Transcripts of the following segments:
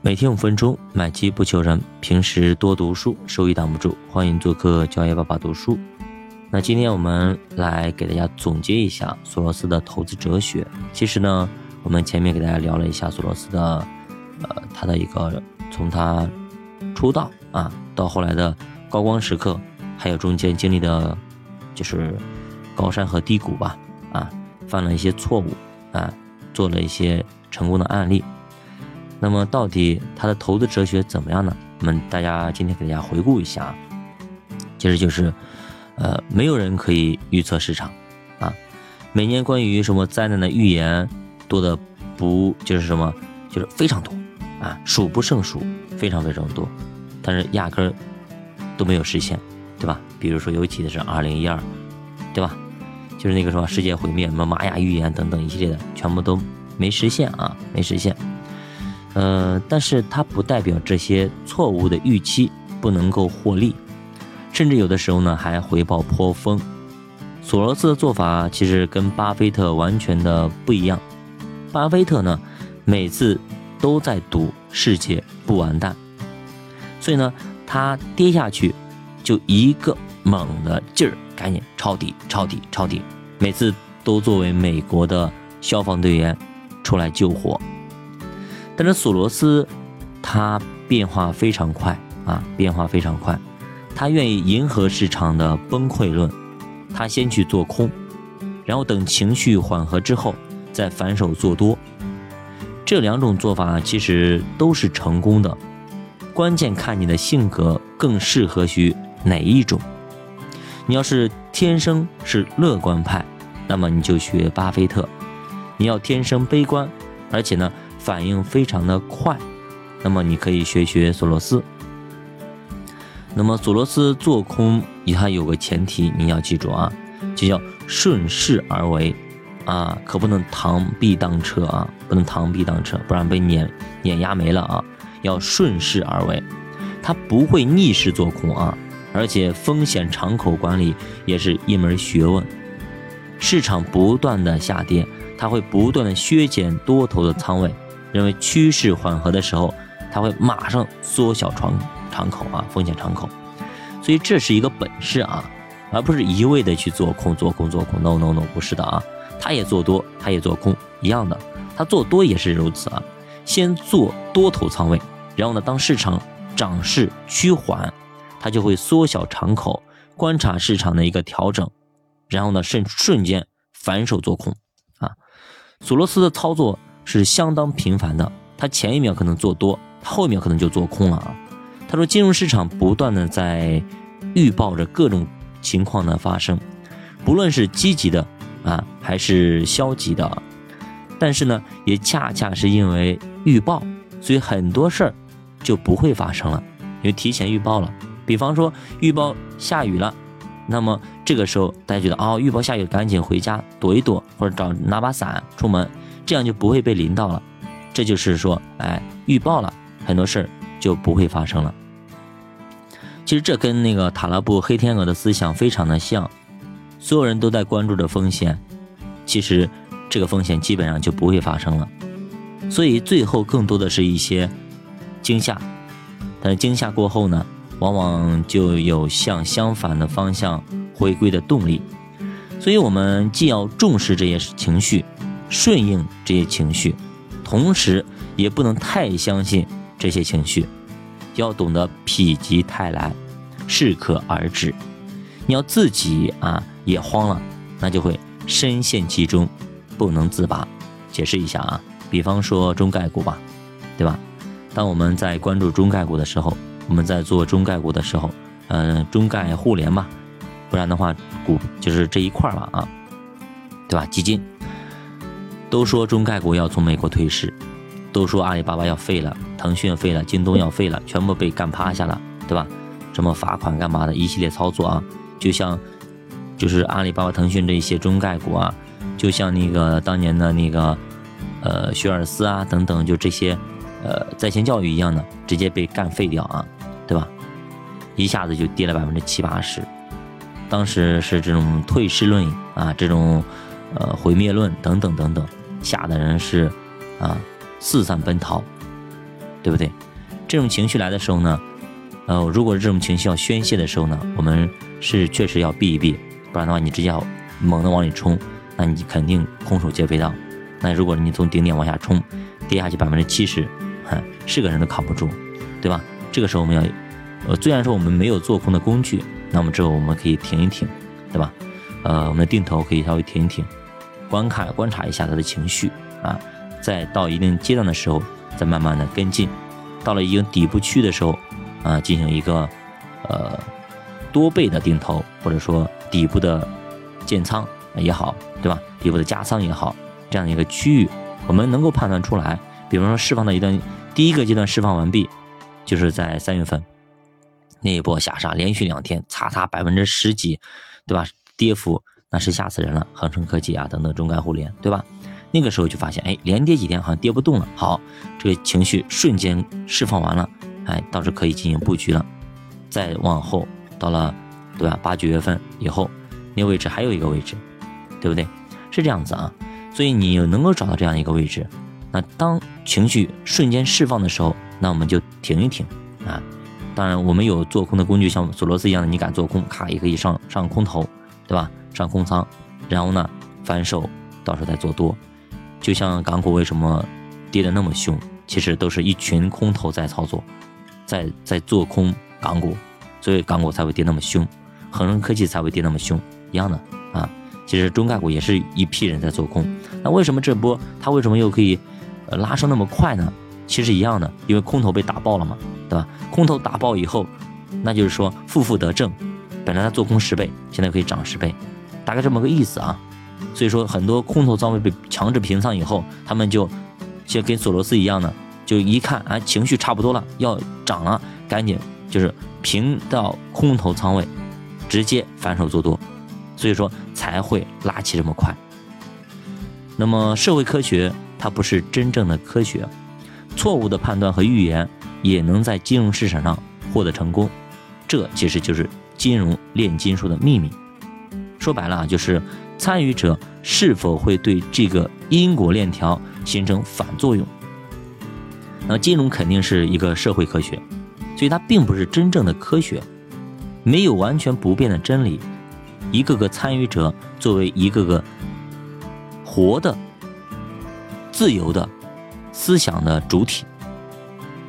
每天五分钟，买基不求人。平时多读书，收益挡不住。欢迎做客教爷爸爸读书。那今天我们来给大家总结一下索罗斯的投资哲学。其实呢，我们前面给大家聊了一下索罗斯的，呃，他的一个从他出道啊到后来的高光时刻，还有中间经历的，就是高山和低谷吧，啊，犯了一些错误啊，做了一些成功的案例。那么到底他的投资哲学怎么样呢？我们大家今天给大家回顾一下啊，其实就是，呃，没有人可以预测市场，啊，每年关于什么灾难的预言多的不就是什么，就是非常多，啊，数不胜数，非常非常多，但是压根儿都没有实现，对吧？比如说尤其的是二零一二，对吧？就是那个什么世界毁灭，什么玛雅预言等等一系列的，全部都没实现啊，没实现。呃，但是它不代表这些错误的预期不能够获利，甚至有的时候呢还回报颇丰。索罗斯的做法其实跟巴菲特完全的不一样。巴菲特呢每次都在赌世界不完蛋，所以呢他跌下去就一个猛的劲儿，赶紧抄底、抄底、抄底，每次都作为美国的消防队员出来救火。但是索罗斯，他变化非常快啊，变化非常快。他愿意迎合市场的崩溃论，他先去做空，然后等情绪缓和之后再反手做多。这两种做法其实都是成功的，关键看你的性格更适合于哪一种。你要是天生是乐观派，那么你就学巴菲特；你要天生悲观，而且呢。反应非常的快，那么你可以学学索罗斯。那么索罗斯做空，它有个前提，你要记住啊，就叫顺势而为啊，可不能螳臂当车啊，不能螳臂当车，不然被碾碾压没了啊。要顺势而为，它不会逆势做空啊，而且风险敞口管理也是一门学问。市场不断的下跌，它会不断的削减多头的仓位。认为趋势缓和的时候，它会马上缩小窗敞口啊，风险敞口，所以这是一个本事啊，而不是一味的去做空做空做空，no no no，不是的啊，他也做多，他也做空，一样的，他做多也是如此啊，先做多头仓位，然后呢，当市场涨势趋缓，他就会缩小敞口，观察市场的一个调整，然后呢，瞬瞬间反手做空啊，索罗斯的操作。是相当频繁的，他前一秒可能做多，他后一秒可能就做空了啊。他说，金融市场不断的在预报着各种情况的发生，不论是积极的啊还是消极的，但是呢，也恰恰是因为预报，所以很多事儿就不会发生了，因为提前预报了。比方说预报下雨了，那么这个时候大家觉得哦，预报下雨，赶紧回家躲一躲，或者找拿把伞出门。这样就不会被淋到了，这就是说，哎，预报了很多事儿就不会发生了。其实这跟那个塔拉布黑天鹅的思想非常的像，所有人都在关注着风险，其实这个风险基本上就不会发生了。所以最后更多的是一些惊吓，但是惊吓过后呢，往往就有向相反的方向回归的动力。所以我们既要重视这些情绪。顺应这些情绪，同时也不能太相信这些情绪，要懂得否极泰来，适可而止。你要自己啊也慌了，那就会深陷其中，不能自拔。解释一下啊，比方说中概股吧，对吧？当我们在关注中概股的时候，我们在做中概股的时候，嗯，中概互联嘛，不然的话，股就是这一块儿了啊，对吧？基金。都说中概股要从美国退市，都说阿里巴巴要废了，腾讯废了，京东要废了，全部被干趴下了，对吧？什么罚款干嘛的一系列操作啊，就像就是阿里巴巴、腾讯这些中概股啊，就像那个当年的那个呃学而思啊等等，就这些呃在线教育一样的，直接被干废掉啊，对吧？一下子就跌了百分之七八十，当时是这种退市论啊，这种呃毁灭论等等等等。吓的人是，啊，四散奔逃，对？不对？这种情绪来的时候呢，呃，如果是这种情绪要宣泄的时候呢，我们是确实要避一避，不然的话你直接要猛地往里冲，那你肯定空手接飞刀。那如果你从顶点往下冲，跌下去百分之七十，哼，是个人都扛不住，对吧？这个时候我们要，呃，虽然说我们没有做空的工具，那么之后我们可以停一停，对吧？呃，我们的定投可以稍微停一停，观看观察一下他的情绪啊，再到一定阶段的时候，再慢慢的跟进，到了已经底部区的时候，啊，进行一个呃多倍的定投，或者说底部的建仓也好，对吧？底部的加仓也好。这样的一个区域，我们能够判断出来。比方说，释放的一段第一个阶段释放完毕，就是在三月份那一波下杀，连续两天擦擦百分之十几，对吧？跌幅那是吓死人了。恒生科技啊等等中概互联，对吧？那个时候就发现，哎，连跌几天好像跌不动了。好，这个情绪瞬间释放完了，哎，倒是可以进行布局了。再往后到了，对吧？八九月份以后，那位置还有一个位置，对不对？是这样子啊。所以你能够找到这样一个位置，那当情绪瞬间释放的时候，那我们就停一停啊。当然，我们有做空的工具，像索罗斯一样的，你敢做空，卡也可以上上空头，对吧？上空仓，然后呢反手到时候再做多。就像港股为什么跌得那么凶，其实都是一群空头在操作，在在做空港股，所以港股才会跌那么凶，恒生科技才会跌那么凶，一样的啊。其实中概股也是一批人在做空，那为什么这波它为什么又可以，拉升那么快呢？其实一样的，因为空头被打爆了嘛，对吧？空头打爆以后，那就是说负负得正，本来它做空十倍，现在可以涨十倍，大概这么个意思啊。所以说很多空头仓位被强制平仓以后，他们就像跟索罗斯一样的，就一看啊情绪差不多了，要涨了，赶紧就是平到空头仓位，直接反手做多。所以说才会拉起这么快。那么社会科学它不是真正的科学，错误的判断和预言也能在金融市场上获得成功，这其实就是金融炼金术的秘密。说白了啊，就是参与者是否会对这个因果链条形成反作用。那金融肯定是一个社会科学，所以它并不是真正的科学，没有完全不变的真理。一个个参与者作为一个个活的、自由的思想的主体，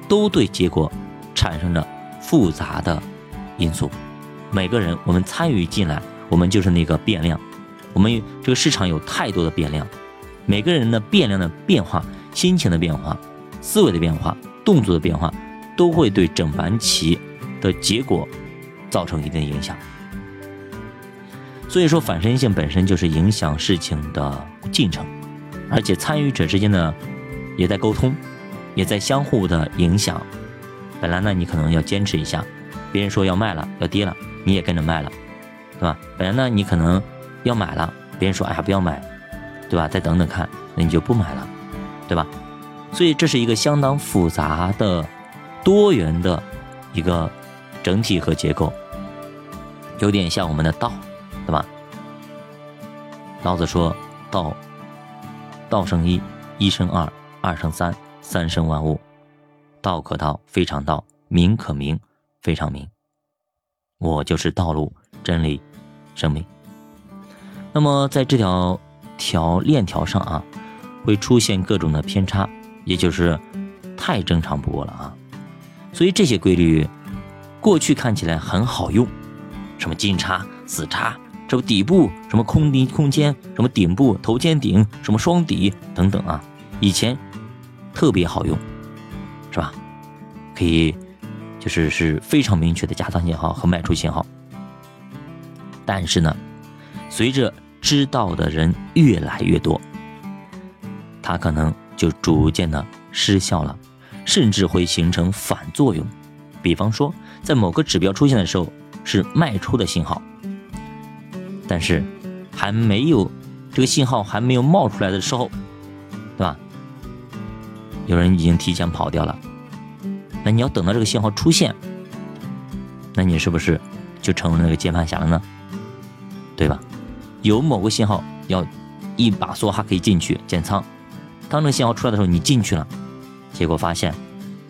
都对结果产生着复杂的因素。每个人，我们参与进来，我们就是那个变量。我们这个市场有太多的变量，每个人的变量的变化、心情的变化、思维的变化、动作的变化，都会对整盘棋的结果造成一定的影响。所以说，反身性本身就是影响事情的进程，而且参与者之间呢，也在沟通，也在相互的影响。本来呢，你可能要坚持一下，别人说要卖了，要跌了，你也跟着卖了，对吧？本来呢，你可能要买了，别人说哎呀不要买，对吧？再等等看，那你就不买了，对吧？所以这是一个相当复杂的、多元的一个整体和结构，有点像我们的道。对吧？老子说：“道，道生一，一生二，二生三，三生万物。道可道，非常道；名可名，非常名。我就是道路、真理、生命。那么在这条条链条上啊，会出现各种的偏差，也就是太正常不过了啊。所以这些规律，过去看起来很好用，什么金叉、死叉。”什么底部，什么空低空间，什么顶部头肩顶，什么双底等等啊，以前特别好用，是吧？可以就是是非常明确的加仓信号和卖出信号。但是呢，随着知道的人越来越多，它可能就逐渐的失效了，甚至会形成反作用。比方说，在某个指标出现的时候，是卖出的信号。但是，还没有这个信号还没有冒出来的时候，对吧？有人已经提前跑掉了。那你要等到这个信号出现，那你是不是就成了那个接盘侠了呢？对吧？有某个信号要一把梭哈可以进去建仓，当这个信号出来的时候，你进去了，结果发现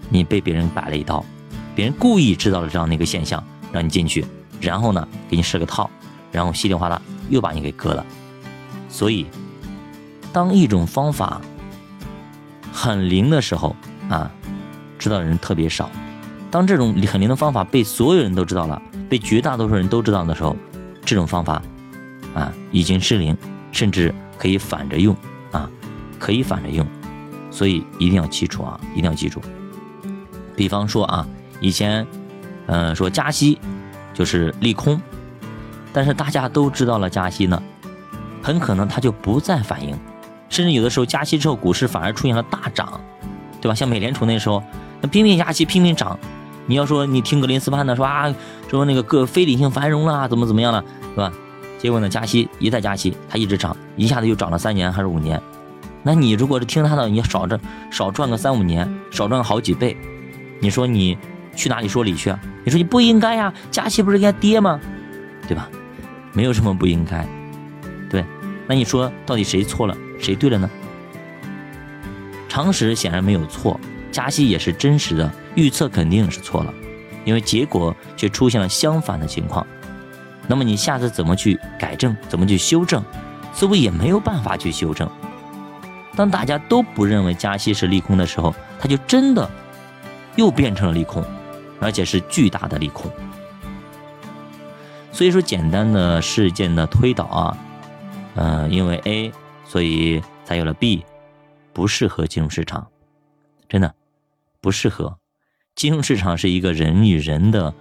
你被别人摆了一刀，别人故意制造了这样的一个现象，让你进去，然后呢给你设个套，然后稀里哗啦又把你给割了。所以，当一种方法很灵的时候啊，知道的人特别少；当这种很灵的方法被所有人都知道了，被绝大多数人都知道的时候，这种方法啊已经失灵，甚至可以反着用啊，可以反着用。所以一定要记住啊，一定要记住。比方说啊，以前，嗯，说加息就是利空，但是大家都知道了加息呢，很可能它就不再反应，甚至有的时候加息之后，股市反而出现了大涨，对吧？像美联储那时候，那拼命加息，拼命涨。你要说你听格林斯潘的说啊，说那个各非理性繁荣了，怎么怎么样了，是吧？结果呢，加息一再加息，它一直涨，一下子又涨了三年还是五年。那你如果是听他的，你少挣少赚个三五年，少赚好几倍。你说你去哪里说理去啊？你说你不应该呀，加息不是应该跌吗？对吧？没有什么不应该，对。那你说到底谁错了，谁对了呢？常识显然没有错，加息也是真实的，预测肯定是错了，因为结果却出现了相反的情况。那么你下次怎么去改正，怎么去修正，似乎也没有办法去修正。当大家都不认为加息是利空的时候，它就真的。又变成了利空，而且是巨大的利空。所以说，简单的事件的推导啊，嗯，因为 A，所以才有了 B，不适合金融市场，真的不适合。金融市场是一个人与人的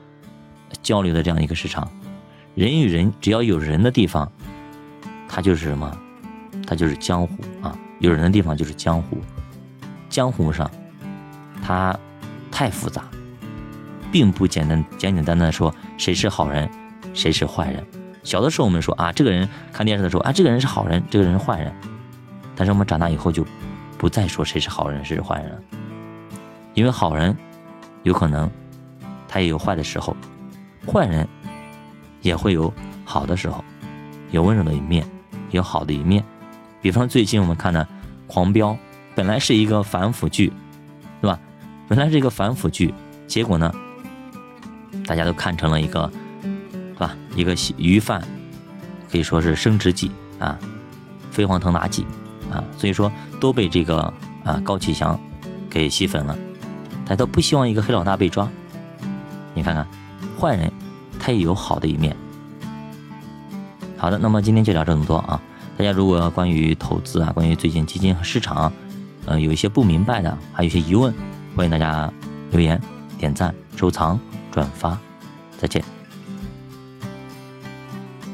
交流的这样一个市场，人与人只要有人的地方，它就是什么？它就是江湖啊！有人的地方就是江湖，江湖上，它。太复杂，并不简单，简简单单的说谁是好人，谁是坏人。小的时候我们说啊，这个人看电视的时候啊，这个人是好人，这个人是坏人。但是我们长大以后就不再说谁是好人，谁是坏人了，因为好人有可能他也有坏的时候，坏人也会有好的时候，有温柔的一面，有好的一面。比方最近我们看的《狂飙》，本来是一个反腐剧，对吧？本来是一个反腐剧，结果呢，大家都看成了一个，是吧？一个鱼贩，可以说是升职记啊，飞黄腾达记啊，所以说都被这个啊高启强给吸粉了。大家都不希望一个黑老大被抓。你看看，坏人他也有好的一面。好的，那么今天就聊这么多啊。大家如果关于投资啊，关于最近基金和市场，呃，有一些不明白的，还有一些疑问。欢迎大家留言、点赞、收藏、转发，再见。